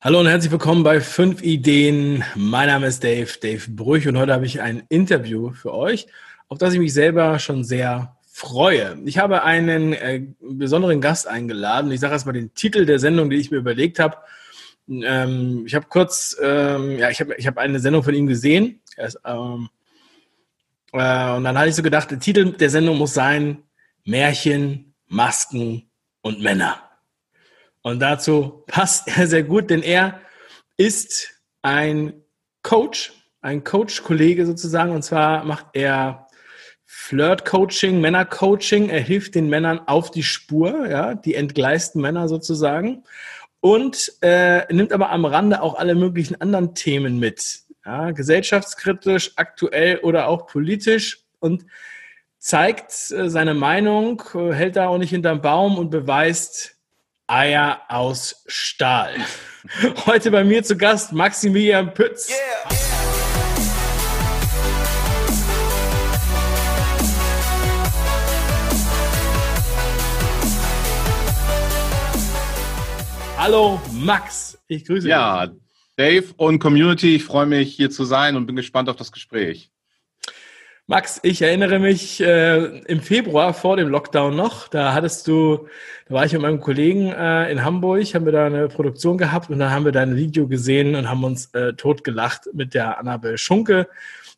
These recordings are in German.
Hallo und herzlich willkommen bei 5 Ideen. Mein Name ist Dave, Dave Brüch und heute habe ich ein Interview für euch, auf das ich mich selber schon sehr freue. Ich habe einen äh, besonderen Gast eingeladen. Ich sage erstmal den Titel der Sendung, die ich mir überlegt habe. Ähm, ich habe kurz, ähm, ja, ich habe ich hab eine Sendung von ihm gesehen. Ist, ähm, äh, und dann hatte ich so gedacht, der Titel der Sendung muss sein Märchen, Masken und Männer. Und dazu passt er sehr gut, denn er ist ein Coach, ein Coach-Kollege sozusagen. Und zwar macht er Flirt-Coaching, Männer-Coaching. Er hilft den Männern auf die Spur, ja, die entgleisten Männer sozusagen. Und äh, nimmt aber am Rande auch alle möglichen anderen Themen mit. Ja, gesellschaftskritisch, aktuell oder auch politisch. Und zeigt äh, seine Meinung, äh, hält da auch nicht hinterm Baum und beweist, Eier aus Stahl. Heute bei mir zu Gast Maximilian Pütz. Yeah. Hallo Max, ich grüße dich. Ja, Dave und Community, ich freue mich hier zu sein und bin gespannt auf das Gespräch. Max, ich erinnere mich äh, im Februar vor dem Lockdown noch, da hattest du, da war ich mit meinem Kollegen äh, in Hamburg, haben wir da eine Produktion gehabt und dann haben wir dein Video gesehen und haben uns äh, totgelacht mit der Annabel Schunke,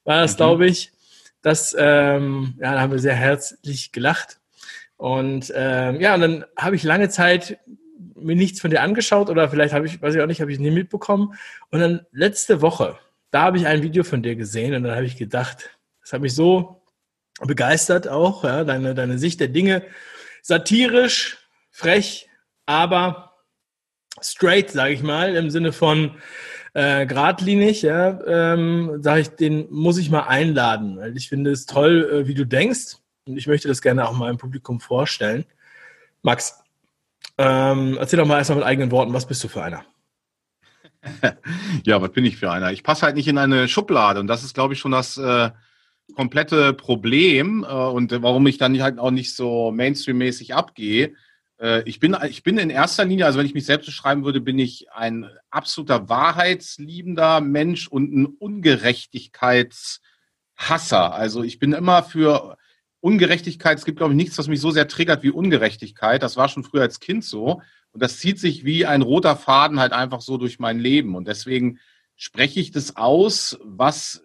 war das, mhm. glaube ich. Das, ähm, ja, da haben wir sehr herzlich gelacht. Und ähm, ja, und dann habe ich lange Zeit mir nichts von dir angeschaut oder vielleicht habe ich, weiß ich auch nicht, habe ich nie mitbekommen. Und dann letzte Woche, da habe ich ein Video von dir gesehen und dann habe ich gedacht, das hat mich so begeistert auch, ja, deine, deine Sicht der Dinge. Satirisch, frech, aber straight, sage ich mal, im Sinne von äh, geradlinig, ja, ähm, sage ich, den muss ich mal einladen, weil ich finde es toll, äh, wie du denkst und ich möchte das gerne auch mal im Publikum vorstellen. Max, ähm, erzähl doch mal erstmal mit eigenen Worten, was bist du für einer? ja, was bin ich für einer? Ich passe halt nicht in eine Schublade und das ist, glaube ich, schon das äh, komplette Problem äh, und warum ich dann halt auch nicht so Mainstream-mäßig abgehe. Äh, ich, bin, ich bin in erster Linie, also wenn ich mich selbst beschreiben würde, bin ich ein absoluter wahrheitsliebender Mensch und ein Ungerechtigkeitshasser. Also ich bin immer für Ungerechtigkeit, es gibt, glaube ich, nichts, was mich so sehr triggert wie Ungerechtigkeit. Das war schon früher als Kind so. Und das zieht sich wie ein roter Faden halt einfach so durch mein Leben. Und deswegen spreche ich das aus, was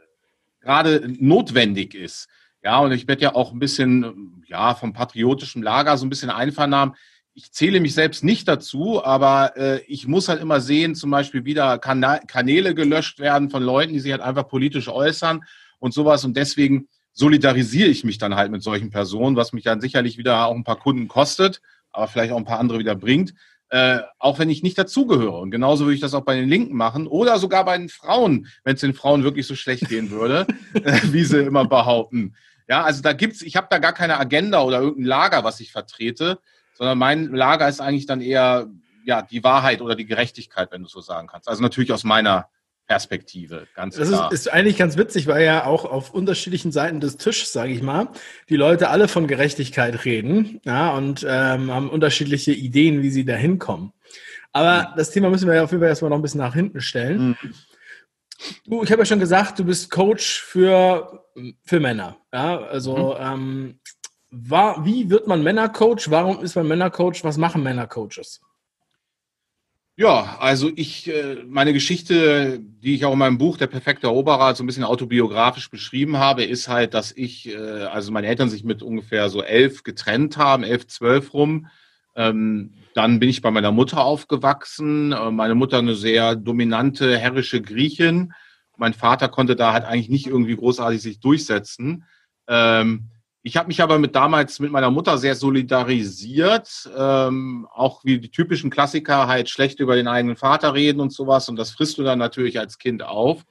gerade notwendig ist. Ja, und ich werde ja auch ein bisschen, ja, vom patriotischen Lager so ein bisschen einvernahmen. Ich zähle mich selbst nicht dazu, aber äh, ich muss halt immer sehen, zum Beispiel wieder Kanäle gelöscht werden von Leuten, die sich halt einfach politisch äußern und sowas. Und deswegen solidarisiere ich mich dann halt mit solchen Personen, was mich dann sicherlich wieder auch ein paar Kunden kostet, aber vielleicht auch ein paar andere wieder bringt äh, auch wenn ich nicht dazugehöre. Und genauso würde ich das auch bei den Linken machen oder sogar bei den Frauen, wenn es den Frauen wirklich so schlecht gehen würde, äh, wie sie immer behaupten. Ja, also da gibt's, ich habe da gar keine Agenda oder irgendein Lager, was ich vertrete, sondern mein Lager ist eigentlich dann eher ja die Wahrheit oder die Gerechtigkeit, wenn du so sagen kannst. Also natürlich aus meiner Perspektive, ganz das klar. Das ist, ist, eigentlich ganz witzig, weil ja auch auf unterschiedlichen Seiten des Tisches, sage ich mal, die Leute alle von Gerechtigkeit reden ja, und ähm, haben unterschiedliche Ideen, wie sie da hinkommen. Aber mhm. das Thema müssen wir ja auf jeden Fall erstmal noch ein bisschen nach hinten stellen. Mhm. Du, ich habe ja schon gesagt, du bist Coach für, für Männer. Ja, also mhm. ähm, war, wie wird man Männercoach? Warum ist man Männercoach? Was machen Männercoaches? Ja, also ich, äh, meine Geschichte, die ich auch in meinem Buch Der perfekte Eroberer so ein bisschen autobiografisch beschrieben habe, ist halt, dass ich, äh, also meine Eltern sich mit ungefähr so elf getrennt haben, elf, zwölf rum. Ähm, dann bin ich bei meiner Mutter aufgewachsen. Äh, meine Mutter eine sehr dominante, herrische Griechin. Mein Vater konnte da halt eigentlich nicht irgendwie großartig sich durchsetzen. Ähm, ich habe mich aber mit damals mit meiner Mutter sehr solidarisiert, ähm, auch wie die typischen Klassiker halt schlecht über den eigenen Vater reden und sowas und das frisst du dann natürlich als Kind auf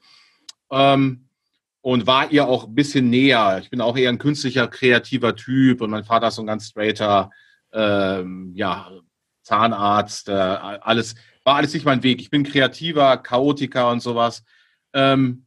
ähm, und war ihr auch ein bisschen näher. Ich bin auch eher ein künstlicher, kreativer Typ und mein Vater ist so ein ganz straighter, ähm, ja Zahnarzt, äh, alles war alles nicht mein Weg. Ich bin kreativer, Chaotiker und sowas. Ähm,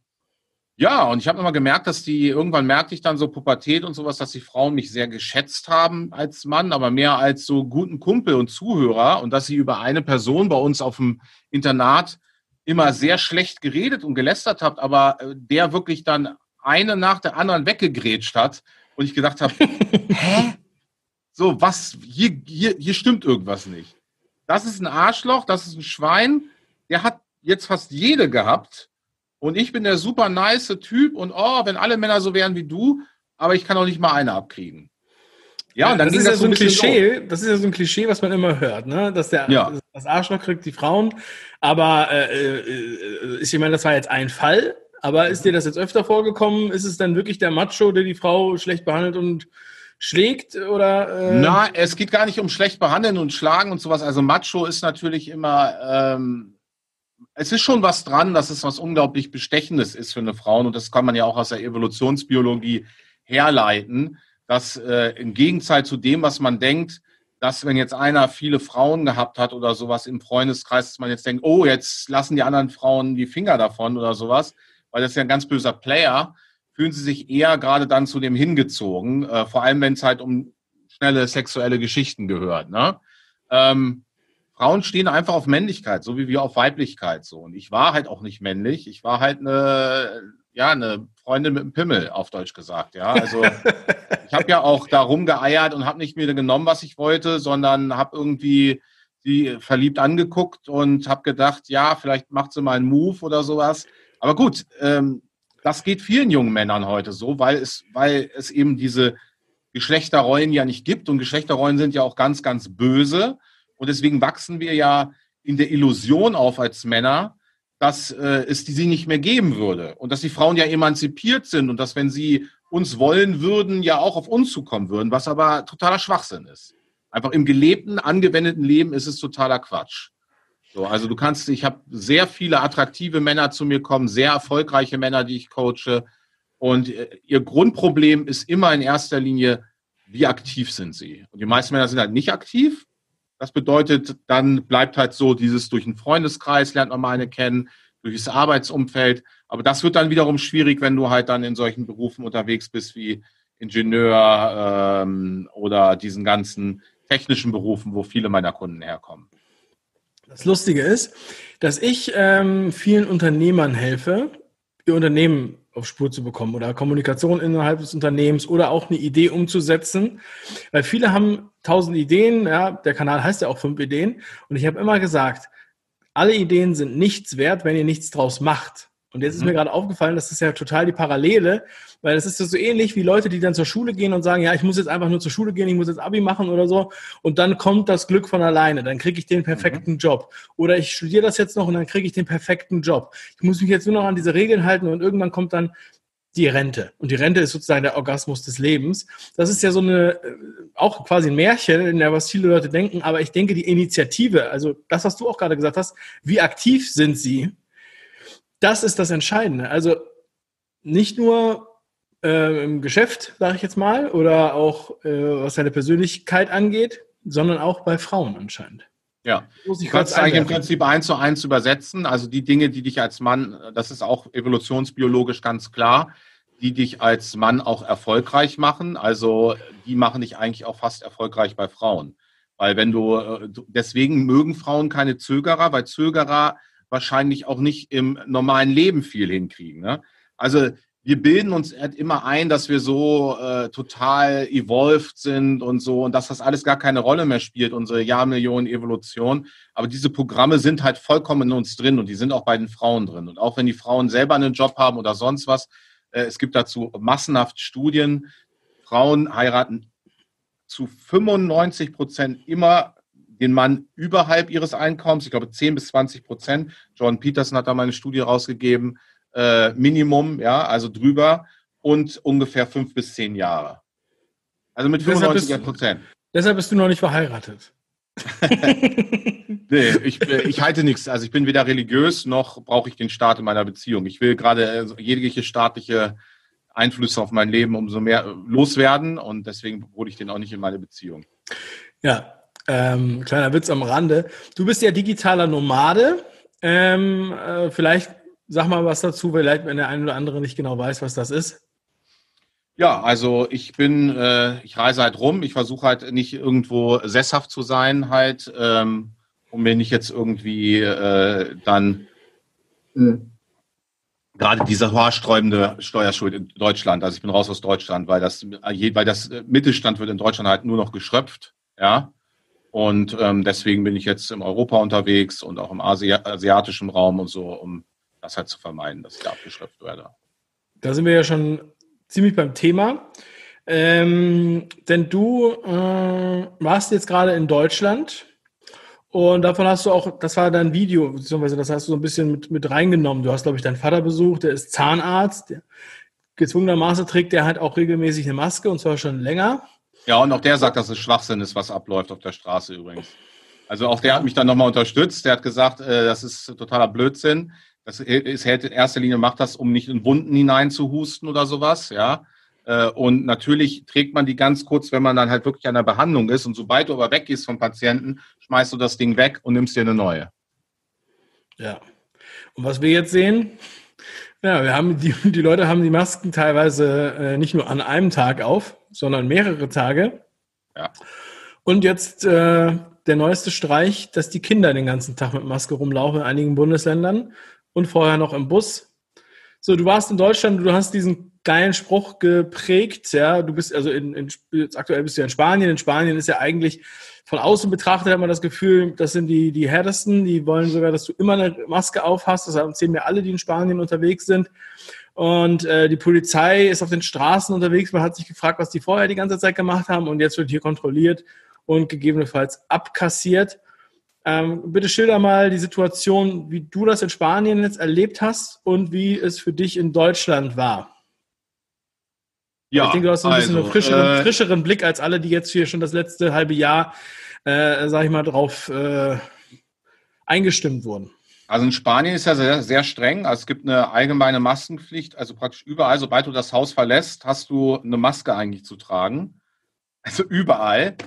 ja, und ich habe immer gemerkt, dass die, irgendwann merkte ich dann so Pubertät und sowas, dass die Frauen mich sehr geschätzt haben als Mann, aber mehr als so guten Kumpel und Zuhörer und dass sie über eine Person bei uns auf dem Internat immer sehr schlecht geredet und gelästert habt, aber äh, der wirklich dann eine nach der anderen weggegrätscht hat und ich gedacht habe, hä? So, was, hier, hier, hier stimmt irgendwas nicht. Das ist ein Arschloch, das ist ein Schwein, der hat jetzt fast jede gehabt und ich bin der super nice Typ und oh, wenn alle Männer so wären wie du, aber ich kann auch nicht mal eine abkriegen. Ja, und dann das ist ja so ein Klischee, das ist ja so ein Klischee, was man immer hört, ne? Dass der ja. das Arschloch kriegt die Frauen. Aber äh, äh, ich meine, das war jetzt ein Fall, aber ist dir das jetzt öfter vorgekommen? Ist es dann wirklich der Macho, der die Frau schlecht behandelt und schlägt oder? Äh? Na, es geht gar nicht um schlecht behandeln und schlagen und sowas. Also Macho ist natürlich immer, ähm, es ist schon was dran, dass es was unglaublich Bestechendes ist für eine Frau und das kann man ja auch aus der Evolutionsbiologie herleiten, dass äh, im Gegenteil zu dem, was man denkt, dass wenn jetzt einer viele Frauen gehabt hat oder sowas im Freundeskreis, dass man jetzt denkt, oh, jetzt lassen die anderen Frauen die Finger davon oder sowas, weil das ist ja ein ganz böser Player, fühlen sie sich eher gerade dann zu dem hingezogen, äh, vor allem wenn es halt um schnelle sexuelle Geschichten gehört. Ne? Ähm, Frauen stehen einfach auf Männlichkeit, so wie wir auf Weiblichkeit so. Und ich war halt auch nicht männlich. Ich war halt eine, ja, eine Freundin mit einem Pimmel, auf Deutsch gesagt. Ja, also ich habe ja auch da rumgeeiert und habe nicht mir genommen, was ich wollte, sondern habe irgendwie sie verliebt angeguckt und habe gedacht, ja, vielleicht macht sie mal einen Move oder sowas. Aber gut, ähm, das geht vielen jungen Männern heute so, weil es, weil es eben diese Geschlechterrollen ja nicht gibt und Geschlechterrollen sind ja auch ganz, ganz böse. Und deswegen wachsen wir ja in der Illusion auf als Männer, dass äh, es die sie nicht mehr geben würde und dass die Frauen ja emanzipiert sind und dass, wenn sie uns wollen würden, ja auch auf uns zukommen würden, was aber totaler Schwachsinn ist. Einfach im gelebten, angewendeten Leben ist es totaler Quatsch. So, also du kannst, ich habe sehr viele attraktive Männer zu mir kommen, sehr erfolgreiche Männer, die ich coache. Und äh, ihr Grundproblem ist immer in erster Linie, wie aktiv sind sie? Und die meisten Männer sind halt nicht aktiv das bedeutet, dann bleibt halt so dieses durch einen Freundeskreis lernt man mal eine kennen, durch das Arbeitsumfeld. Aber das wird dann wiederum schwierig, wenn du halt dann in solchen Berufen unterwegs bist wie Ingenieur ähm, oder diesen ganzen technischen Berufen, wo viele meiner Kunden herkommen. Das Lustige ist, dass ich ähm, vielen Unternehmern helfe, ihr Unternehmen auf Spur zu bekommen oder Kommunikation innerhalb des Unternehmens oder auch eine Idee umzusetzen. Weil viele haben tausend Ideen, ja, der Kanal heißt ja auch fünf Ideen. Und ich habe immer gesagt, alle Ideen sind nichts wert, wenn ihr nichts draus macht. Und jetzt ist mir mhm. gerade aufgefallen, das ist ja total die Parallele, weil es ist so ähnlich wie Leute, die dann zur Schule gehen und sagen, ja, ich muss jetzt einfach nur zur Schule gehen, ich muss jetzt Abi machen oder so. Und dann kommt das Glück von alleine, dann kriege ich den perfekten mhm. Job. Oder ich studiere das jetzt noch und dann kriege ich den perfekten Job. Ich muss mich jetzt nur noch an diese Regeln halten und irgendwann kommt dann die Rente. Und die Rente ist sozusagen der Orgasmus des Lebens. Das ist ja so eine, äh, auch quasi ein Märchen, in der was viele Leute denken. Aber ich denke, die Initiative, also das, was du auch gerade gesagt hast, wie aktiv sind sie? Das ist das Entscheidende. Also nicht nur äh, im Geschäft, sage ich jetzt mal, oder auch äh, was seine Persönlichkeit angeht, sondern auch bei Frauen anscheinend. Ja, muss ich kannst eigentlich im Prinzip eins zu eins übersetzen. Also die Dinge, die dich als Mann, das ist auch evolutionsbiologisch ganz klar, die dich als Mann auch erfolgreich machen. Also die machen dich eigentlich auch fast erfolgreich bei Frauen. Weil wenn du, äh, deswegen mögen Frauen keine Zögerer, weil Zögerer wahrscheinlich auch nicht im normalen Leben viel hinkriegen. Ne? Also wir bilden uns halt immer ein, dass wir so äh, total evolved sind und so und dass das alles gar keine Rolle mehr spielt, unsere Jahrmillionen Evolution. Aber diese Programme sind halt vollkommen in uns drin und die sind auch bei den Frauen drin. Und auch wenn die Frauen selber einen Job haben oder sonst was, äh, es gibt dazu massenhaft Studien. Frauen heiraten zu 95 Prozent immer den Mann überhalb ihres Einkommens, ich glaube 10 bis 20 Prozent. John Peterson hat da mal eine Studie rausgegeben äh, Minimum, ja, also drüber und ungefähr fünf bis zehn Jahre. Also mit 95 Prozent. Deshalb bist du noch nicht verheiratet. nee, ich, ich halte nichts. Also ich bin weder religiös noch brauche ich den Staat in meiner Beziehung. Ich will gerade äh, jegliche staatliche Einflüsse auf mein Leben umso mehr äh, loswerden und deswegen hole ich den auch nicht in meine Beziehung. Ja, ähm, kleiner Witz am Rande. Du bist ja digitaler Nomade. Ähm, äh, vielleicht Sag mal was dazu, vielleicht, wenn der eine oder andere nicht genau weiß, was das ist. Ja, also ich bin, äh, ich reise halt rum. Ich versuche halt nicht irgendwo sesshaft zu sein, halt, ähm, um mir nicht jetzt irgendwie äh, dann Mhm. Gerade diese haarsträubende Steuerschuld in Deutschland. Also ich bin raus aus Deutschland, weil das, weil das Mittelstand wird in Deutschland halt nur noch geschröpft. Ja. Und ähm, deswegen bin ich jetzt in Europa unterwegs und auch im Asi asiatischen Raum und so, um das halt zu vermeiden, dass ich da abgeschöpft werde. Da sind wir ja schon ziemlich beim Thema. Ähm, denn du äh, warst jetzt gerade in Deutschland und davon hast du auch, das war dein Video, beziehungsweise das hast du so ein bisschen mit, mit reingenommen. Du hast, glaube ich, deinen Vater besucht, der ist Zahnarzt. Der, gezwungenermaßen trägt der halt auch regelmäßig eine Maske und zwar schon länger. Ja, und auch der sagt, dass es Schwachsinn ist, was abläuft auf der Straße übrigens. Also auch der hat mich dann nochmal unterstützt. Der hat gesagt, äh, das ist totaler Blödsinn. Das ist, in erster Linie macht das, um nicht in Wunden hineinzuhusten oder sowas, ja. Äh, und natürlich trägt man die ganz kurz, wenn man dann halt wirklich an der Behandlung ist. Und sobald du aber weggehst vom Patienten, schmeißt du das Ding weg und nimmst dir eine neue. Ja. Und was wir jetzt sehen, ja, wir haben die, die Leute haben die Masken teilweise äh, nicht nur an einem Tag auf, sondern mehrere Tage. Ja. Und jetzt äh, der neueste Streich, dass die Kinder den ganzen Tag mit Maske rumlaufen in einigen Bundesländern und vorher noch im Bus. So, du warst in Deutschland, du hast diesen geilen Spruch geprägt, ja, du bist also in, in aktuell bist du ja in Spanien. In Spanien ist ja eigentlich von außen betrachtet hat man das Gefühl, das sind die, die härtesten, die wollen sogar, dass du immer eine Maske auf hast. Das erzählen mir alle, die in Spanien unterwegs sind. Und äh, die Polizei ist auf den Straßen unterwegs. Man hat sich gefragt, was die vorher die ganze Zeit gemacht haben. Und jetzt wird hier kontrolliert und gegebenenfalls abkassiert. Ähm, bitte schilder mal die Situation, wie du das in Spanien jetzt erlebt hast und wie es für dich in Deutschland war. Ja, ich denke, du hast ein bisschen also, einen frischeren, äh, frischeren, Blick als alle, die jetzt hier schon das letzte halbe Jahr, äh, sag ich mal, drauf äh, eingestimmt wurden. Also in Spanien ist ja sehr, sehr streng. Also es gibt eine allgemeine Maskenpflicht. Also praktisch überall, sobald du das Haus verlässt, hast du eine Maske eigentlich zu tragen. Also überall.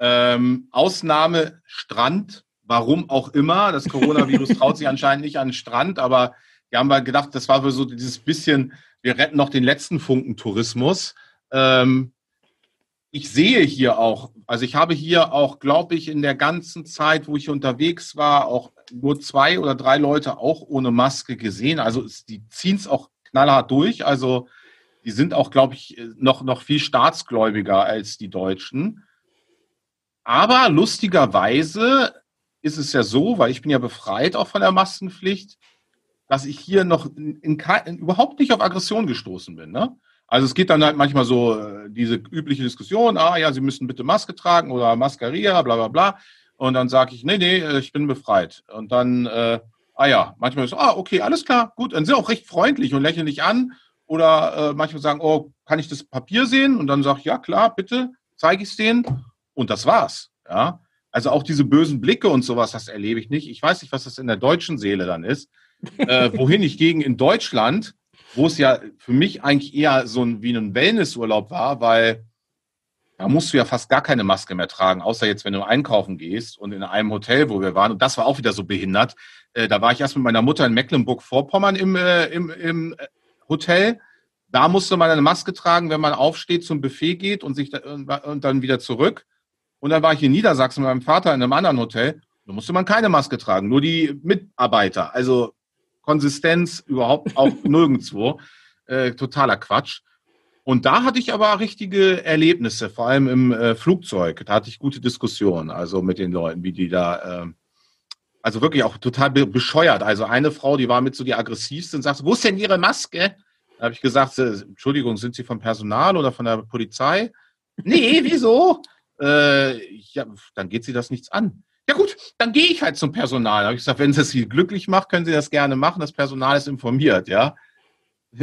Ähm, Ausnahme Strand warum auch immer. Das Coronavirus traut sich anscheinend nicht an den Strand, aber wir haben mal gedacht, das war für so dieses bisschen, wir retten noch den letzten Funken Tourismus. Ähm, ich sehe hier auch, also ich habe hier auch, glaube ich, in der ganzen Zeit, wo ich unterwegs war, auch nur zwei oder drei Leute auch ohne Maske gesehen. Also die ziehen es auch knallhart durch. Also die sind auch, glaube ich, noch, noch viel staatsgläubiger als die Deutschen. Aber lustigerweise ist es ja so, weil ich bin ja befreit auch von der Maskenpflicht, dass ich hier noch in, in, überhaupt nicht auf Aggression gestoßen bin. Ne? Also es geht dann halt manchmal so äh, diese übliche Diskussion, ah ja, Sie müssen bitte Maske tragen oder Maskeria, bla bla bla. Und dann sage ich, nee, nee, äh, ich bin befreit. Und dann, äh, ah ja, manchmal so, ah, okay, alles klar, gut. Dann sind auch recht freundlich und lächeln dich an. Oder äh, manchmal sagen, oh, kann ich das Papier sehen? Und dann sage ich, ja, klar, bitte, zeige ich es denen. Und das war's. Ja. Also auch diese bösen Blicke und sowas, das erlebe ich nicht. Ich weiß nicht, was das in der deutschen Seele dann ist. äh, wohin ich gegen in Deutschland, wo es ja für mich eigentlich eher so ein, wie ein Wellnessurlaub war, weil da musst du ja fast gar keine Maske mehr tragen, außer jetzt, wenn du einkaufen gehst und in einem Hotel, wo wir waren, und das war auch wieder so behindert. Äh, da war ich erst mit meiner Mutter in Mecklenburg-Vorpommern im, äh, im, im äh, Hotel. Da musste man eine Maske tragen, wenn man aufsteht, zum Buffet geht und sich da, und dann wieder zurück. Und dann war ich in Niedersachsen mit meinem Vater in einem anderen Hotel. Da musste man keine Maske tragen, nur die Mitarbeiter. Also Konsistenz überhaupt auch nirgendwo. Äh, totaler Quatsch. Und da hatte ich aber richtige Erlebnisse, vor allem im äh, Flugzeug. Da hatte ich gute Diskussionen, also mit den Leuten, wie die da, äh, also wirklich auch total be bescheuert. Also eine Frau, die war mit so die aggressivste und sagte, wo ist denn Ihre Maske? Da habe ich gesagt, äh, Entschuldigung, sind Sie vom Personal oder von der Polizei? Nee, wieso? Äh, ja, dann geht sie das nichts an. Ja gut, dann gehe ich halt zum Personal. Habe ich gesagt, wenn es Sie glücklich macht, können Sie das gerne machen. Das Personal ist informiert, ja.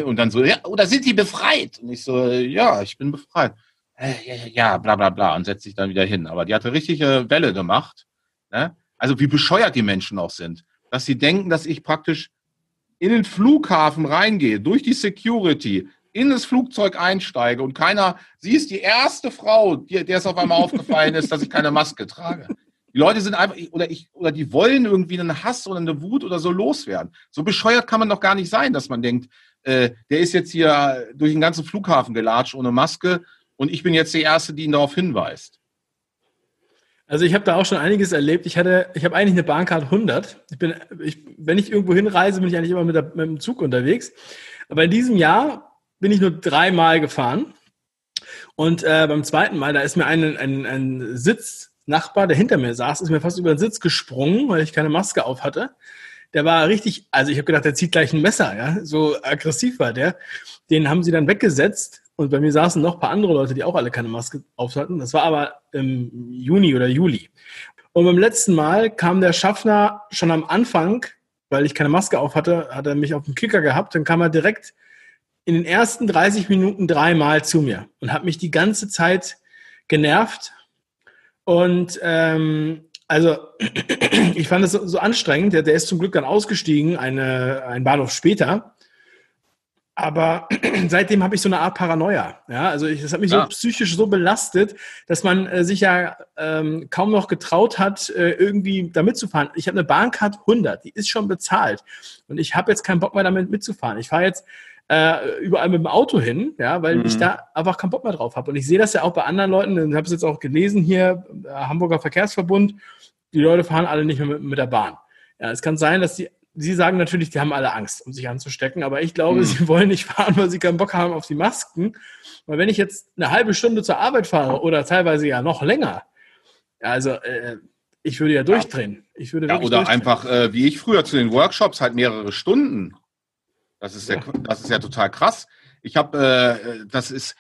Und dann so, ja, oder sind Sie befreit? Und ich so, ja, ich bin befreit. Äh, ja, ja, bla bla bla. Und setzt sich dann wieder hin. Aber die hatte richtige Welle gemacht. Ne? Also wie bescheuert die Menschen auch sind. Dass sie denken, dass ich praktisch in den Flughafen reingehe, durch die Security, in das Flugzeug einsteige und keiner, sie ist die erste Frau, die, der es auf einmal aufgefallen ist, dass ich keine Maske trage. Die Leute sind einfach, oder ich, oder die wollen irgendwie einen Hass oder eine Wut oder so loswerden. So bescheuert kann man doch gar nicht sein, dass man denkt, äh, der ist jetzt hier durch den ganzen Flughafen gelatscht ohne Maske und ich bin jetzt die Erste, die ihn darauf hinweist. Also ich habe da auch schon einiges erlebt. Ich hatte, ich habe eigentlich eine Bahncard 100. Ich bin, ich, wenn ich irgendwo hinreise, bin ich eigentlich immer mit, der, mit dem Zug unterwegs. Aber in diesem Jahr bin ich nur dreimal gefahren. Und äh, beim zweiten Mal, da ist mir ein, ein, ein Sitznachbar, der hinter mir saß, ist mir fast über den Sitz gesprungen, weil ich keine Maske auf hatte. Der war richtig, also ich habe gedacht, der zieht gleich ein Messer, ja, so aggressiv war der. Den haben sie dann weggesetzt und bei mir saßen noch ein paar andere Leute, die auch alle keine Maske auf hatten. Das war aber im Juni oder Juli. Und beim letzten Mal kam der Schaffner schon am Anfang, weil ich keine Maske auf hatte, hat er mich auf den Kicker gehabt. Dann kam er direkt in den ersten 30 Minuten dreimal zu mir und hat mich die ganze Zeit genervt. Und ähm, also ich fand es so, so anstrengend. Der, der, ist zum Glück dann ausgestiegen, eine, ein Bahnhof später. Aber seitdem habe ich so eine Art Paranoia. Ja, also ich, das hat mich ja. so psychisch so belastet, dass man äh, sich ja ähm, kaum noch getraut hat, äh, irgendwie da mitzufahren. Ich habe eine Bahncard 100, die ist schon bezahlt. Und ich habe jetzt keinen Bock mehr damit mitzufahren. Ich fahre jetzt äh, überall mit dem Auto hin, ja, weil mhm. ich da einfach keinen Bock mehr drauf habe. Und ich sehe das ja auch bei anderen Leuten. Ich habe es jetzt auch gelesen hier, äh, Hamburger Verkehrsverbund. Die Leute fahren alle nicht mehr mit, mit der Bahn. Ja, es kann sein, dass die Sie sagen natürlich, die haben alle Angst, um sich anzustecken, aber ich glaube, mhm. sie wollen nicht fahren, weil sie keinen Bock haben auf die Masken. Weil wenn ich jetzt eine halbe Stunde zur Arbeit fahre oder teilweise ja noch länger, also äh, ich würde ja durchdrehen. Ich würde ja, oder einfach, äh, wie ich früher zu den Workshops, halt mehrere Stunden. Das ist ja, das ist ja total krass. Ich habe, äh, das ist,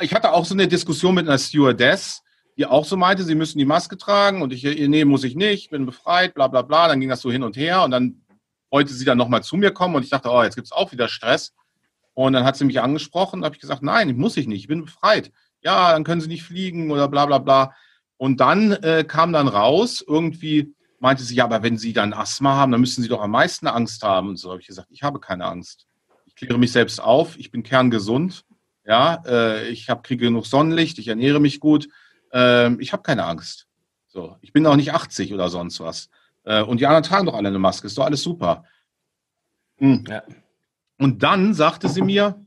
ich hatte auch so eine Diskussion mit einer Stewardess, die auch so meinte, sie müssen die Maske tragen und ich, nee, muss ich nicht, bin befreit, bla bla bla. Dann ging das so hin und her und dann wollte sie dann nochmal zu mir kommen und ich dachte, oh, jetzt gibt es auch wieder Stress. Und dann hat sie mich angesprochen, habe ich gesagt, nein, muss ich nicht, ich bin befreit. Ja, dann können sie nicht fliegen oder bla bla bla. Und dann äh, kam dann raus, irgendwie meinte sie, ja, aber wenn Sie dann Asthma haben, dann müssen Sie doch am meisten Angst haben. Und so habe ich gesagt, ich habe keine Angst. Ich kläre mich selbst auf, ich bin kerngesund. Ja, äh, ich habe kriege genug Sonnenlicht, ich ernähre mich gut. Äh, ich habe keine Angst. So, ich bin auch nicht 80 oder sonst was. Äh, und die anderen tragen doch alle eine Maske, ist doch alles super. Mhm. Ja. Und dann sagte sie mir,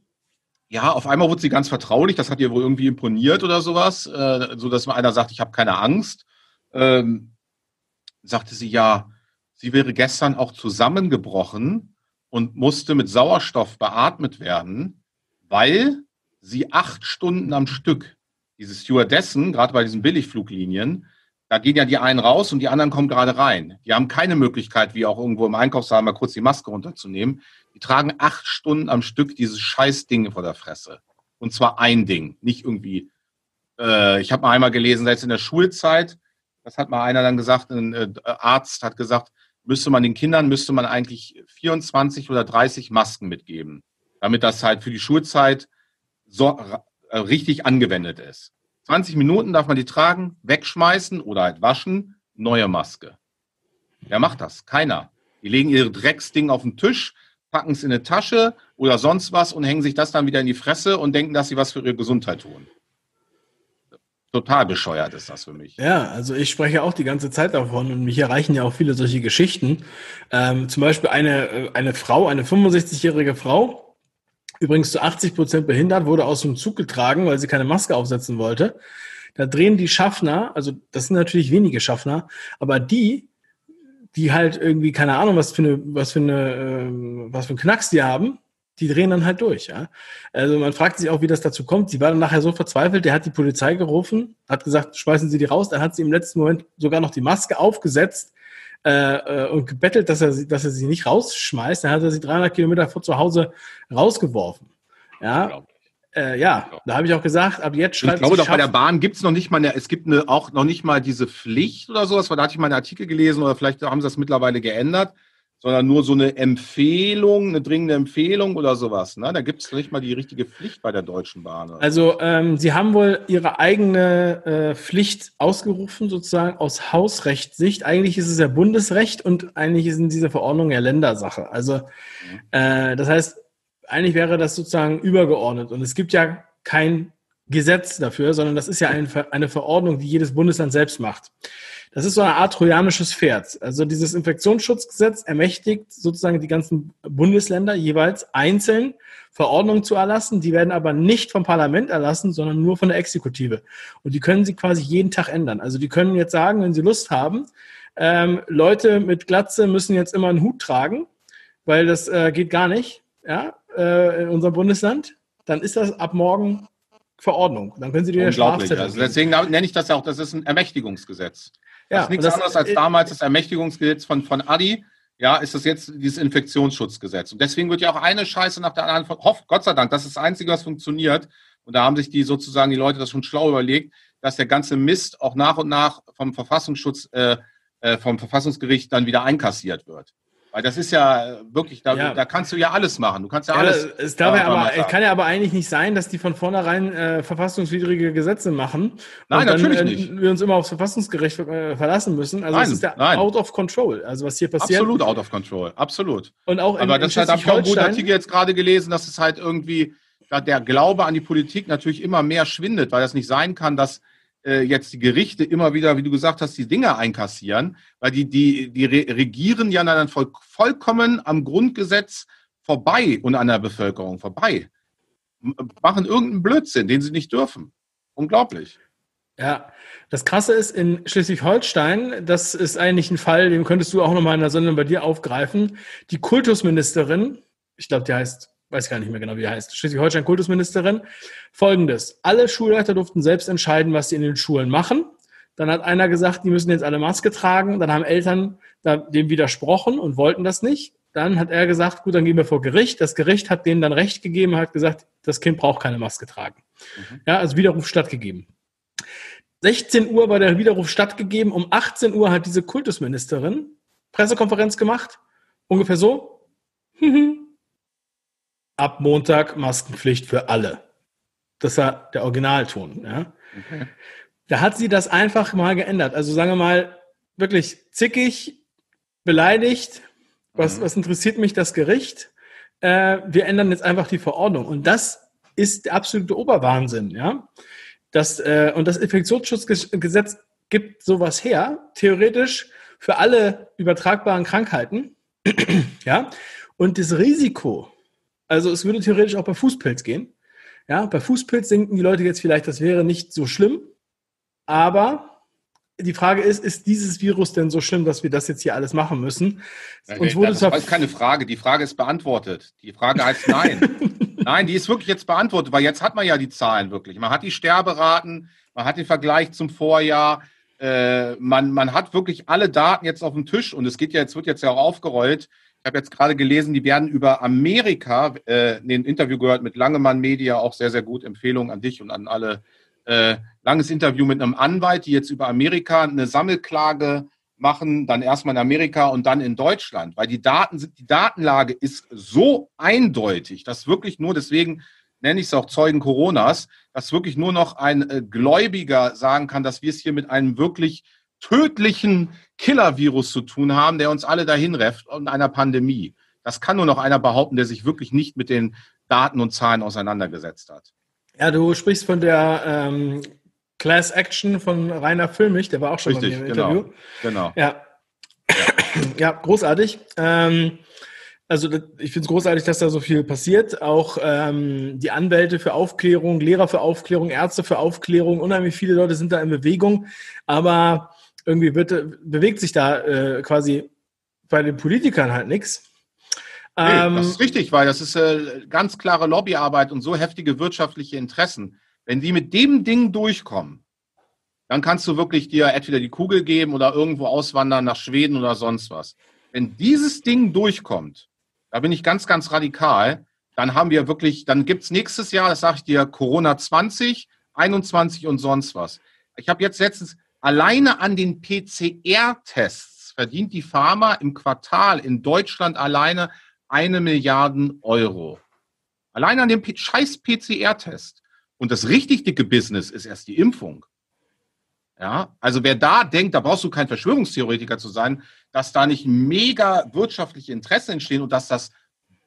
ja, auf einmal wurde sie ganz vertraulich, das hat ihr wohl irgendwie imponiert oder sowas, äh, so dass einer sagt, ich habe keine Angst. Ähm, sagte sie, ja, sie wäre gestern auch zusammengebrochen und musste mit Sauerstoff beatmet werden, weil sie acht Stunden am Stück, diese Stewardessen, gerade bei diesen Billigfluglinien, da gehen ja die einen raus und die anderen kommen gerade rein. Die haben keine Möglichkeit, wie auch irgendwo im Einkaufssaal mal kurz die Maske runterzunehmen. Die tragen acht Stunden am Stück dieses scheiß Ding vor der Fresse. Und zwar ein Ding, nicht irgendwie. Äh, ich habe mal einmal gelesen, selbst in der Schulzeit, das hat mal einer dann gesagt, ein äh, Arzt hat gesagt, müsste man den Kindern, müsste man eigentlich 24 oder 30 Masken mitgeben, damit das halt für die Schulzeit so äh, richtig angewendet ist. 20 Minuten darf man die tragen, wegschmeißen oder halt waschen, neue Maske. Wer macht das? Keiner. Die legen ihre Drecksding auf den Tisch, packen es in eine Tasche oder sonst was und hängen sich das dann wieder in die Fresse und denken, dass sie was für ihre Gesundheit tun. Total bescheuert ist das für mich. Ja, also ich spreche auch die ganze Zeit davon und mich erreichen ja auch viele solche Geschichten. Ähm, zum Beispiel eine, äh, eine Frau, eine 65-jährige Frau, übrigens zu 80 Prozent behindert, wurde aus dem Zug getragen, weil sie keine Maske aufsetzen wollte. Da drehen die Schaffner, also das sind natürlich wenige Schaffner, aber die, die halt irgendwie keine Ahnung, was für eine, was für eine, äh, was für ein Knacks die haben, die drehen dann halt durch. Ja? Also man fragt sich auch, wie das dazu kommt. Sie war dann nachher so verzweifelt, der hat die Polizei gerufen, hat gesagt, schmeißen Sie die raus. Dann hat sie im letzten Moment sogar noch die Maske aufgesetzt äh, äh, und gebettelt, dass er, dass er sie nicht rausschmeißt. Dann hat er sie 300 Kilometer vor zu Hause rausgeworfen. Ja, äh, ja, da habe ich auch gesagt, ab jetzt schreibt Ich glaube, doch bei der Bahn gibt es noch nicht mal, eine, es gibt eine, auch noch nicht mal diese Pflicht oder sowas, weil da hatte ich mal einen Artikel gelesen oder vielleicht haben sie das mittlerweile geändert, sondern nur so eine Empfehlung, eine dringende Empfehlung oder sowas. Ne? Da gibt es nicht mal die richtige Pflicht bei der Deutschen Bahn. Also ähm, Sie haben wohl Ihre eigene äh, Pflicht ausgerufen, sozusagen aus Hausrechtssicht. Eigentlich ist es ja Bundesrecht und eigentlich sind diese Verordnungen ja Ländersache. Also mhm. äh, das heißt, eigentlich wäre das sozusagen übergeordnet. Und es gibt ja kein Gesetz dafür, sondern das ist ja eine Verordnung, die jedes Bundesland selbst macht. Das ist so eine Art trojanisches Pferd. Also dieses Infektionsschutzgesetz ermächtigt sozusagen die ganzen Bundesländer jeweils einzeln Verordnungen zu erlassen. Die werden aber nicht vom Parlament erlassen, sondern nur von der Exekutive. Und die können sie quasi jeden Tag ändern. Also die können jetzt sagen, wenn sie Lust haben, ähm, Leute mit Glatze müssen jetzt immer einen Hut tragen, weil das äh, geht gar nicht ja, äh, in unserem Bundesland. Dann ist das ab morgen Verordnung. Dann können Sie die Strafzettel. Also deswegen nenne ich das auch, das ist ein Ermächtigungsgesetz. Ja, das ist nichts das, anderes als damals das Ermächtigungsgesetz von, von Adi. Ja, ist das jetzt dieses Infektionsschutzgesetz. Und deswegen wird ja auch eine Scheiße nach der anderen, hofft Gott sei Dank, das ist das Einzige, was funktioniert. Und da haben sich die sozusagen, die Leute das schon schlau überlegt, dass der ganze Mist auch nach und nach vom Verfassungsschutz, äh, äh vom Verfassungsgericht dann wieder einkassiert wird. Weil das ist ja wirklich, da, ja. da kannst du ja alles machen. Du kannst ja, ja alles. Es darf ja aber, es kann ja aber eigentlich nicht sein, dass die von vornherein äh, verfassungswidrige Gesetze machen. Nein, dann, natürlich äh, nicht. Wir uns immer aufs Verfassungsgericht äh, verlassen müssen. Also nein, das ist ja nein. out of control. Also was hier passiert. Absolut out of control. Absolut. Und auch aber in, das in halt, habe ich auch einen guten Artikel jetzt gerade gelesen, dass es halt irgendwie, der Glaube an die Politik natürlich immer mehr schwindet, weil das nicht sein kann, dass äh, jetzt die Gerichte immer wieder, wie du gesagt hast, die Dinge einkassieren, weil die, die, die regieren ja dann voll, vollkommen am Grundgesetz vorbei und an der Bevölkerung vorbei. Machen irgendeinen Blödsinn, den sie nicht dürfen. Unglaublich. Ja, das Krasse ist in Schleswig-Holstein, das ist eigentlich ein Fall, den könntest du auch nochmal in der Sendung bei dir aufgreifen. Die Kultusministerin, ich glaube, die heißt weiß gar nicht mehr genau, wie er heißt, Schleswig-Holstein Kultusministerin, folgendes. Alle Schulleiter durften selbst entscheiden, was sie in den Schulen machen. Dann hat einer gesagt, die müssen jetzt alle Maske tragen. Dann haben Eltern dem widersprochen und wollten das nicht. Dann hat er gesagt, gut, dann gehen wir vor Gericht. Das Gericht hat denen dann Recht gegeben, hat gesagt, das Kind braucht keine Maske tragen. Mhm. Ja, also Widerruf stattgegeben. 16 Uhr war der Widerruf stattgegeben. Um 18 Uhr hat diese Kultusministerin Pressekonferenz gemacht. Ungefähr so. ab Montag Maskenpflicht für alle. Das war der Originalton. Ja? Okay. Da hat sie das einfach mal geändert. Also sagen wir mal, wirklich zickig, beleidigt. Was, mhm. was interessiert mich das Gericht? Äh, wir ändern jetzt einfach die Verordnung. Und das ist der absolute Oberwahnsinn. Ja? Das, äh, und das Infektionsschutzgesetz gibt sowas her, theoretisch für alle übertragbaren Krankheiten. ja? Und das Risiko, also es würde theoretisch auch bei Fußpilz gehen. Ja, bei Fußpilz denken die Leute jetzt vielleicht, das wäre nicht so schlimm. Aber die Frage ist, ist dieses Virus denn so schlimm, dass wir das jetzt hier alles machen müssen? Uns wurde das ist keine Frage. Die Frage ist beantwortet. Die Frage heißt nein. nein, die ist wirklich jetzt beantwortet, weil jetzt hat man ja die Zahlen wirklich. Man hat die Sterberaten, man hat den Vergleich zum Vorjahr. Äh, man, man hat wirklich alle Daten jetzt auf dem Tisch und es geht ja, jetzt wird jetzt ja auch aufgerollt. Ich habe jetzt gerade gelesen, die werden über Amerika, äh, ein Interview gehört mit Langemann Media, auch sehr, sehr gut. Empfehlung an dich und an alle. Äh, langes Interview mit einem Anwalt, die jetzt über Amerika eine Sammelklage machen, dann erstmal in Amerika und dann in Deutschland, weil die Daten sind, die Datenlage ist so eindeutig, dass wirklich nur, deswegen nenne ich es auch Zeugen Coronas, dass wirklich nur noch ein äh, Gläubiger sagen kann, dass wir es hier mit einem wirklich tödlichen Killer-Virus zu tun haben, der uns alle dahin refft und einer Pandemie. Das kann nur noch einer behaupten, der sich wirklich nicht mit den Daten und Zahlen auseinandergesetzt hat. Ja, du sprichst von der ähm, Class Action von Rainer Füllmich, der war auch schon Richtig, bei mir im genau, Interview. Genau. Ja, ja großartig. Ähm, also ich finde es großartig, dass da so viel passiert. Auch ähm, die Anwälte für Aufklärung, Lehrer für Aufklärung, Ärzte für Aufklärung, unheimlich viele Leute sind da in Bewegung. Aber irgendwie wird, bewegt sich da äh, quasi bei den Politikern halt nichts. Nee, ähm, das ist richtig, weil das ist äh, ganz klare Lobbyarbeit und so heftige wirtschaftliche Interessen. Wenn die mit dem Ding durchkommen, dann kannst du wirklich dir entweder die Kugel geben oder irgendwo auswandern nach Schweden oder sonst was. Wenn dieses Ding durchkommt, da bin ich ganz, ganz radikal, dann haben wir wirklich, dann gibt es nächstes Jahr, das sage ich dir, Corona 20, 21 und sonst was. Ich habe jetzt letztens, Alleine an den PCR-Tests verdient die Pharma im Quartal in Deutschland alleine eine Milliarden Euro. Alleine an dem scheiß PCR-Test. Und das richtig dicke Business ist erst die Impfung. Ja, also wer da denkt, da brauchst du kein Verschwörungstheoretiker zu sein, dass da nicht mega wirtschaftliche Interessen entstehen und dass das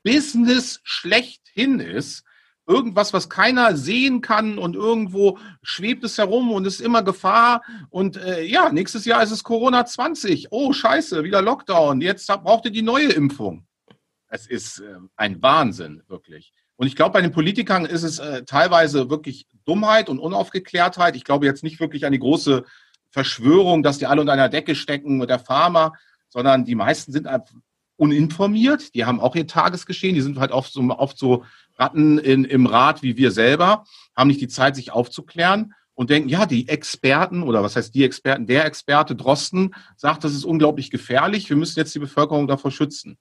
Business schlechthin ist, irgendwas, was keiner sehen kann und irgendwo schwebt es herum und ist immer Gefahr. Und äh, ja, nächstes Jahr ist es Corona 20. Oh, scheiße, wieder Lockdown. Jetzt braucht ihr die neue Impfung. Es ist äh, ein Wahnsinn, wirklich. Und ich glaube, bei den Politikern ist es äh, teilweise wirklich Dummheit und Unaufgeklärtheit. Ich glaube jetzt nicht wirklich an die große Verschwörung, dass die alle unter einer Decke stecken mit der Pharma, sondern die meisten sind uninformiert. Die haben auch ihr Tagesgeschehen. Die sind halt oft so, oft so Ratten in, im Rat wie wir selber, haben nicht die Zeit, sich aufzuklären und denken, ja, die Experten oder was heißt die Experten, der Experte Drosten sagt, das ist unglaublich gefährlich. Wir müssen jetzt die Bevölkerung davor schützen.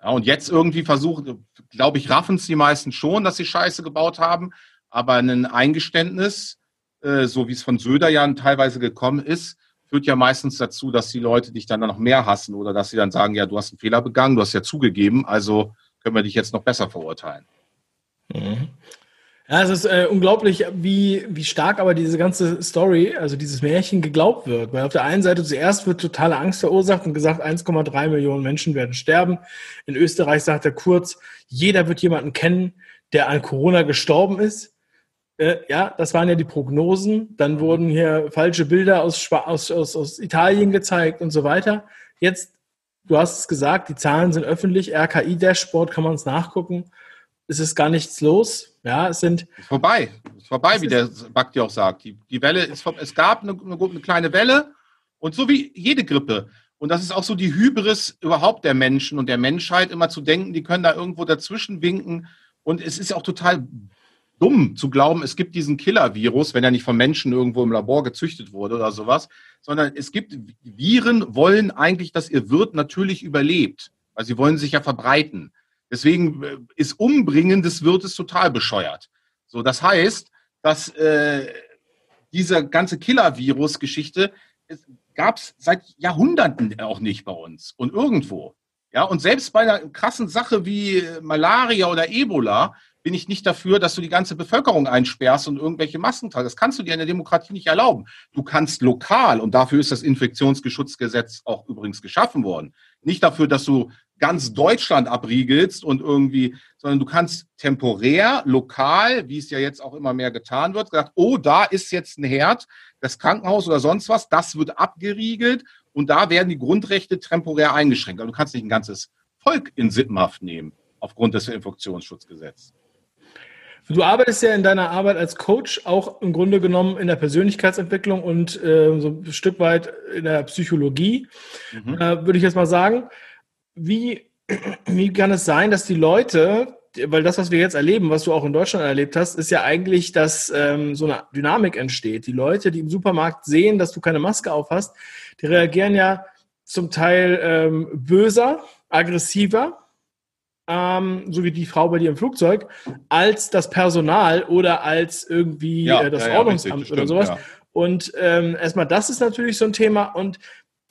Ja, und jetzt irgendwie versuchen, glaube ich, raffen es die meisten schon, dass sie Scheiße gebaut haben. Aber ein Eingeständnis, äh, so wie es von Söder ja teilweise gekommen ist, führt ja meistens dazu, dass die Leute dich dann noch mehr hassen oder dass sie dann sagen, ja, du hast einen Fehler begangen, du hast ja zugegeben, also können wir dich jetzt noch besser verurteilen. Mhm. Ja, es ist äh, unglaublich, wie, wie stark aber diese ganze Story, also dieses Märchen geglaubt wird. Weil auf der einen Seite zuerst wird totale Angst verursacht und gesagt, 1,3 Millionen Menschen werden sterben. In Österreich sagt er kurz, jeder wird jemanden kennen, der an Corona gestorben ist. Äh, ja, das waren ja die Prognosen. Dann wurden hier falsche Bilder aus, aus, aus, aus Italien gezeigt und so weiter. Jetzt, du hast es gesagt, die Zahlen sind öffentlich. RKI-Dashboard kann man es nachgucken es ist gar nichts los. Ja, es sind. Ist vorbei. Ist vorbei, wie der Bakti auch sagt. Die, die Welle ist Es gab eine, eine kleine Welle und so wie jede Grippe. Und das ist auch so die Hybris überhaupt der Menschen und der Menschheit, immer zu denken, die können da irgendwo dazwischen winken. Und es ist auch total dumm zu glauben, es gibt diesen Killer-Virus, wenn er nicht von Menschen irgendwo im Labor gezüchtet wurde oder sowas, sondern es gibt Viren, wollen eigentlich, dass ihr Wirt natürlich überlebt, weil sie wollen sich ja verbreiten. Deswegen äh, ist Umbringen des Wirtes total bescheuert. So, das heißt, dass äh, diese ganze Killer-Virus-Geschichte gab es seit Jahrhunderten auch nicht bei uns und irgendwo. Ja, und selbst bei einer krassen Sache wie Malaria oder Ebola bin ich nicht dafür, dass du die ganze Bevölkerung einsperrst und irgendwelche Masken. Das kannst du dir in der Demokratie nicht erlauben. Du kannst lokal, und dafür ist das Infektionsschutzgesetz auch übrigens geschaffen worden, nicht dafür, dass du ganz Deutschland abriegelst und irgendwie, sondern du kannst temporär, lokal, wie es ja jetzt auch immer mehr getan wird, gesagt, oh, da ist jetzt ein Herd, das Krankenhaus oder sonst was, das wird abgeriegelt und da werden die Grundrechte temporär eingeschränkt. Also du kannst nicht ein ganzes Volk in Sippenhaft nehmen aufgrund des Infektionsschutzgesetzes. Du arbeitest ja in deiner Arbeit als Coach auch im Grunde genommen in der Persönlichkeitsentwicklung und äh, so ein Stück weit in der Psychologie, mhm. äh, würde ich jetzt mal sagen wie, wie kann es sein, dass die Leute, weil das, was wir jetzt erleben, was du auch in Deutschland erlebt hast, ist ja eigentlich, dass ähm, so eine Dynamik entsteht. Die Leute, die im Supermarkt sehen, dass du keine Maske auf hast, die reagieren ja zum Teil ähm, böser, aggressiver, ähm, so wie die Frau bei dir im Flugzeug, als das Personal oder als irgendwie ja, äh, das ja, Ordnungsamt ja, oder sowas. Und ähm, erstmal, das ist natürlich so ein Thema. Und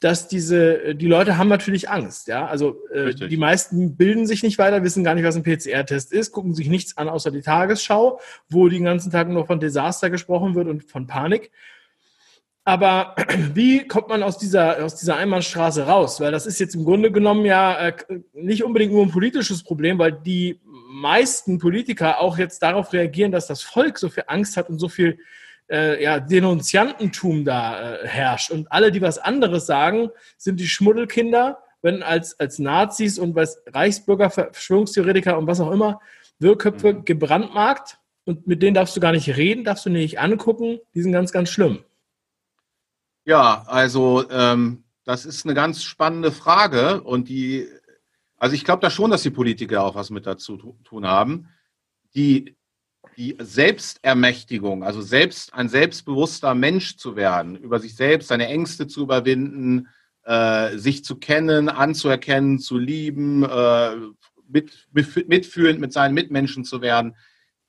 dass diese, die Leute haben natürlich Angst, ja. Also äh, die meisten bilden sich nicht weiter, wissen gar nicht, was ein PCR-Test ist, gucken sich nichts an außer die Tagesschau, wo den ganzen Tag nur von Desaster gesprochen wird und von Panik. Aber wie kommt man aus dieser, aus dieser Einbahnstraße raus? Weil das ist jetzt im Grunde genommen ja äh, nicht unbedingt nur ein politisches Problem, weil die meisten Politiker auch jetzt darauf reagieren, dass das Volk so viel Angst hat und so viel äh, ja, Denunziantentum da äh, herrscht. Und alle, die was anderes sagen, sind die Schmuddelkinder, wenn als, als Nazis und was Reichsbürger, Verschwörungstheoretiker und was auch immer, Wirrköpfe mhm. gebrandmarkt. Und mit denen darfst du gar nicht reden, darfst du nicht angucken. Die sind ganz, ganz schlimm. Ja, also ähm, das ist eine ganz spannende Frage. Und die, also ich glaube da schon, dass die Politiker auch was mit dazu tun haben. Die die Selbstermächtigung, also selbst ein selbstbewusster Mensch zu werden, über sich selbst, seine Ängste zu überwinden, äh, sich zu kennen, anzuerkennen, zu lieben, äh, mit, mitfühlend mit seinen Mitmenschen zu werden,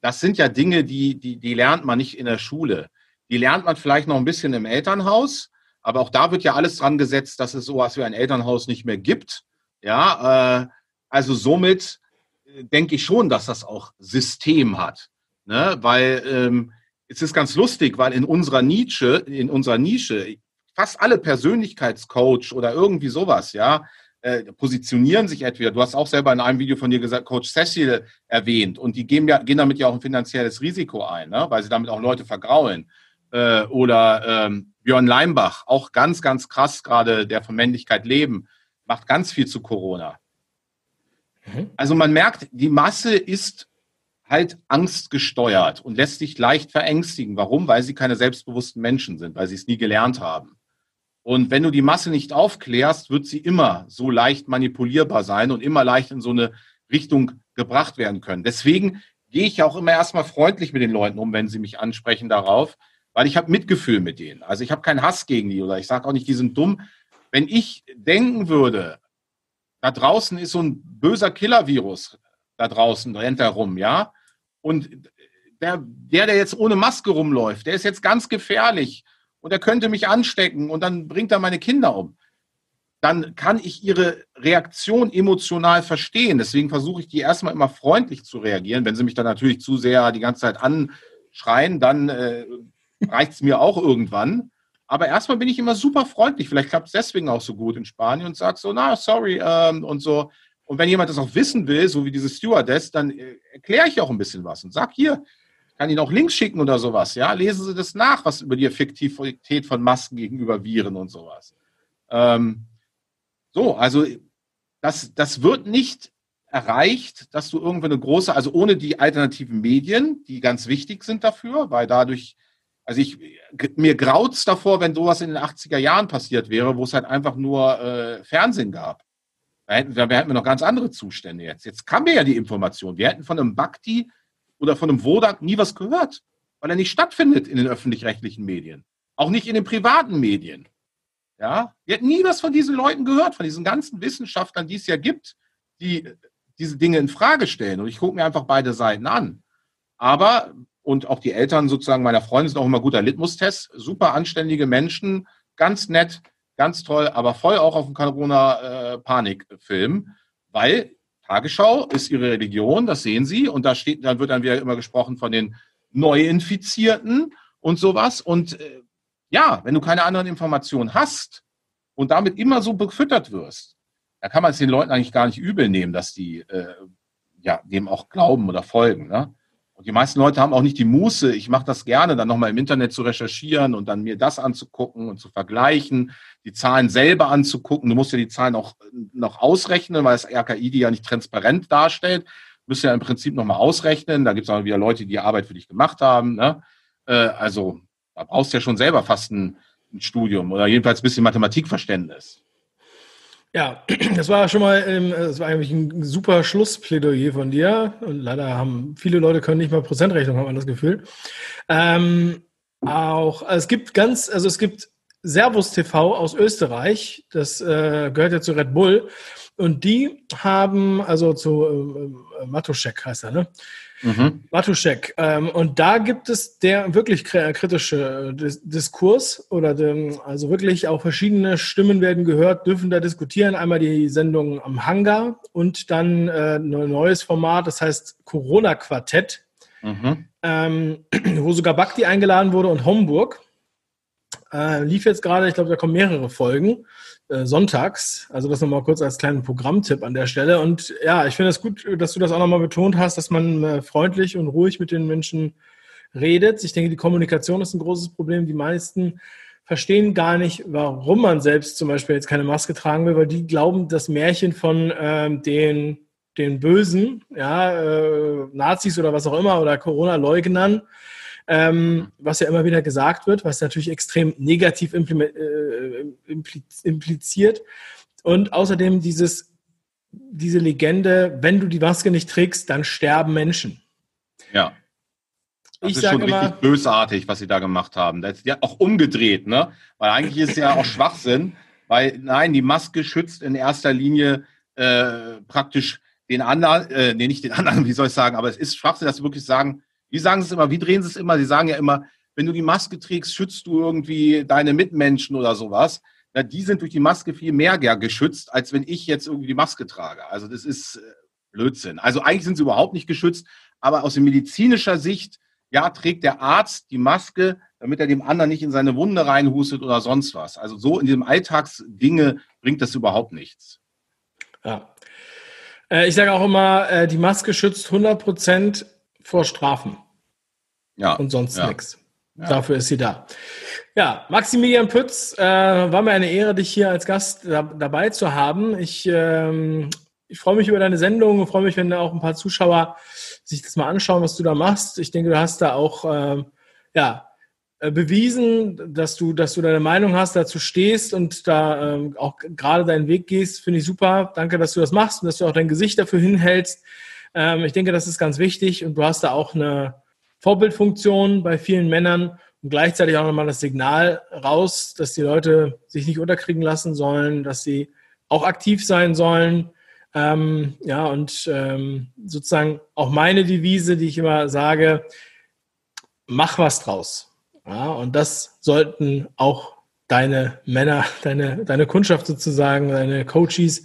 das sind ja Dinge, die, die, die lernt man nicht in der Schule. Die lernt man vielleicht noch ein bisschen im Elternhaus, aber auch da wird ja alles dran gesetzt, dass es sowas wie ein Elternhaus nicht mehr gibt. Ja, äh, also somit äh, denke ich schon, dass das auch System hat. Ne? Weil ähm, es ist ganz lustig, weil in unserer Nische, in unserer Nische, fast alle Persönlichkeitscoach oder irgendwie sowas, ja, äh, positionieren sich entweder, du hast auch selber in einem Video von dir gesagt, Coach Cecil erwähnt, und die gehen, ja, gehen damit ja auch ein finanzielles Risiko ein, ne? weil sie damit auch Leute vergraulen. Äh, oder ähm, Björn Leimbach, auch ganz, ganz krass gerade, der von Männlichkeit leben, macht ganz viel zu Corona. Mhm. Also man merkt, die Masse ist halt angstgesteuert und lässt sich leicht verängstigen. Warum? Weil sie keine selbstbewussten Menschen sind, weil sie es nie gelernt haben. Und wenn du die Masse nicht aufklärst, wird sie immer so leicht manipulierbar sein und immer leicht in so eine Richtung gebracht werden können. Deswegen gehe ich auch immer erstmal freundlich mit den Leuten um, wenn sie mich ansprechen darauf, weil ich habe Mitgefühl mit denen. Also ich habe keinen Hass gegen die oder ich sage auch nicht, die sind dumm. Wenn ich denken würde, da draußen ist so ein böser Killer-Virus, da draußen rennt er rum, ja, und der, der, der jetzt ohne Maske rumläuft, der ist jetzt ganz gefährlich und er könnte mich anstecken und dann bringt er meine Kinder um. Dann kann ich ihre Reaktion emotional verstehen. Deswegen versuche ich die erstmal immer freundlich zu reagieren. Wenn sie mich dann natürlich zu sehr die ganze Zeit anschreien, dann äh, reicht es mir auch irgendwann. Aber erstmal bin ich immer super freundlich. Vielleicht klappt es deswegen auch so gut in Spanien und sage so, na, sorry ähm, und so. Und wenn jemand das auch wissen will, so wie diese Stewardess, dann äh, erkläre ich auch ein bisschen was und sag hier, kann Ihnen auch Links schicken oder sowas. Ja, lesen Sie das nach, was über die Effektivität von Masken gegenüber Viren und sowas. Ähm, so, also das, das wird nicht erreicht, dass du irgendwo eine große, also ohne die alternativen Medien, die ganz wichtig sind dafür, weil dadurch, also ich, mir graut's davor, wenn sowas in den 80er Jahren passiert wäre, wo es halt einfach nur äh, Fernsehen gab. Da hätten, da hätten wir noch ganz andere Zustände jetzt. Jetzt kam mir ja die Information. Wir hätten von einem Bhakti oder von einem Wodak nie was gehört, weil er nicht stattfindet in den öffentlich-rechtlichen Medien. Auch nicht in den privaten Medien. Ja, wir hätten nie was von diesen Leuten gehört, von diesen ganzen Wissenschaftlern, die es ja gibt, die diese Dinge in Frage stellen. Und ich gucke mir einfach beide Seiten an. Aber, und auch die Eltern sozusagen meiner Freunde sind auch immer guter Litmus-Test, super anständige Menschen, ganz nett, ganz toll, aber voll auch auf dem Corona-Panik-Film, weil Tagesschau ist ihre Religion, das sehen Sie. Und da steht, dann wird dann wieder immer gesprochen von den Neuinfizierten und sowas. Und äh, ja, wenn du keine anderen Informationen hast und damit immer so befüttert wirst, da kann man es den Leuten eigentlich gar nicht übel nehmen, dass die äh, ja, dem auch glauben oder folgen. Ne? Und die meisten Leute haben auch nicht die Muße, ich mache das gerne, dann nochmal im Internet zu recherchieren und dann mir das anzugucken und zu vergleichen, die Zahlen selber anzugucken. Du musst ja die Zahlen auch noch ausrechnen, weil das RKI die ja nicht transparent darstellt. Du musst ja im Prinzip nochmal ausrechnen. Da gibt es auch wieder Leute, die die Arbeit für dich gemacht haben. Ne? Äh, also da brauchst du ja schon selber fast ein, ein Studium oder jedenfalls ein bisschen Mathematikverständnis. Ja, das war schon mal, ähm, das war eigentlich ein super Schlussplädoyer von dir. Und leider haben viele Leute können nicht mal Prozentrechnung, haben das Gefühl. Ähm, auch, also es gibt ganz, also es gibt Servus TV aus Österreich, das äh, gehört ja zu Red Bull. Und die haben, also zu äh, Matuschek heißt er, ne? Mhm. Matuschek. Ähm, und da gibt es der wirklich kritische Dis Diskurs oder dem, also wirklich auch verschiedene Stimmen werden gehört, dürfen da diskutieren. Einmal die Sendung am Hangar und dann äh, ein neues Format, das heißt Corona-Quartett, mhm. ähm, wo sogar Bakti eingeladen wurde und Homburg. Äh, lief jetzt gerade, ich glaube, da kommen mehrere Folgen äh, sonntags. Also das nochmal kurz als kleinen Programmtipp an der Stelle. Und ja, ich finde es gut, dass du das auch nochmal betont hast, dass man äh, freundlich und ruhig mit den Menschen redet. Ich denke, die Kommunikation ist ein großes Problem. Die meisten verstehen gar nicht, warum man selbst zum Beispiel jetzt keine Maske tragen will, weil die glauben, das Märchen von ähm, den, den Bösen, ja, äh, Nazis oder was auch immer oder Corona-Leugnern, ähm, was ja immer wieder gesagt wird, was natürlich extrem negativ äh, impliziert. Und außerdem dieses, diese Legende, wenn du die Maske nicht trägst, dann sterben Menschen. Ja. Das ich ist schon immer, richtig bösartig, was sie da gemacht haben. Das ist ja auch umgedreht, ne? Weil eigentlich ist es ja auch Schwachsinn, weil nein, die Maske schützt in erster Linie äh, praktisch den anderen, äh, nee, nicht den anderen, wie soll ich sagen, aber es ist Schwachsinn, dass sie wirklich sagen, wie sagen sie es immer? Wie drehen sie es immer? Sie sagen ja immer, wenn du die Maske trägst, schützt du irgendwie deine Mitmenschen oder sowas. Na, die sind durch die Maske viel mehr geschützt, als wenn ich jetzt irgendwie die Maske trage. Also das ist äh, Blödsinn. Also eigentlich sind sie überhaupt nicht geschützt, aber aus medizinischer Sicht, ja, trägt der Arzt die Maske, damit er dem anderen nicht in seine Wunde reinhustet oder sonst was. Also so in diesem Alltagsdinge bringt das überhaupt nichts. Ja. Äh, ich sage auch immer, äh, die Maske schützt 100% vor Strafen. Ja. Und sonst ja. nichts. Ja. Dafür ist sie da. Ja, Maximilian Pütz, äh, war mir eine Ehre, dich hier als Gast da, dabei zu haben. Ich, ähm, ich freue mich über deine Sendung, freue mich, wenn da auch ein paar Zuschauer sich das mal anschauen, was du da machst. Ich denke, du hast da auch ähm, ja, äh, bewiesen, dass du, dass du deine Meinung hast, dazu stehst und da ähm, auch gerade deinen Weg gehst, finde ich super. Danke, dass du das machst und dass du auch dein Gesicht dafür hinhältst. Ähm, ich denke, das ist ganz wichtig und du hast da auch eine Vorbildfunktion bei vielen Männern und gleichzeitig auch nochmal das Signal raus, dass die Leute sich nicht unterkriegen lassen sollen, dass sie auch aktiv sein sollen. Ähm, ja, und ähm, sozusagen auch meine Devise, die ich immer sage, mach was draus. Ja, und das sollten auch deine Männer, deine, deine Kundschaft sozusagen, deine Coaches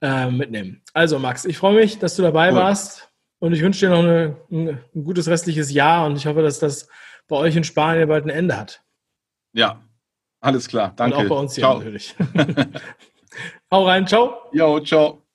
äh, mitnehmen. Also Max, ich freue mich, dass du dabei cool. warst und ich wünsche dir noch eine, ein, ein gutes restliches Jahr und ich hoffe, dass das bei euch in Spanien bald ein Ende hat. Ja, alles klar. Danke. Und auch bei uns hier ciao. natürlich. Hau rein, ciao. Jo, ciao.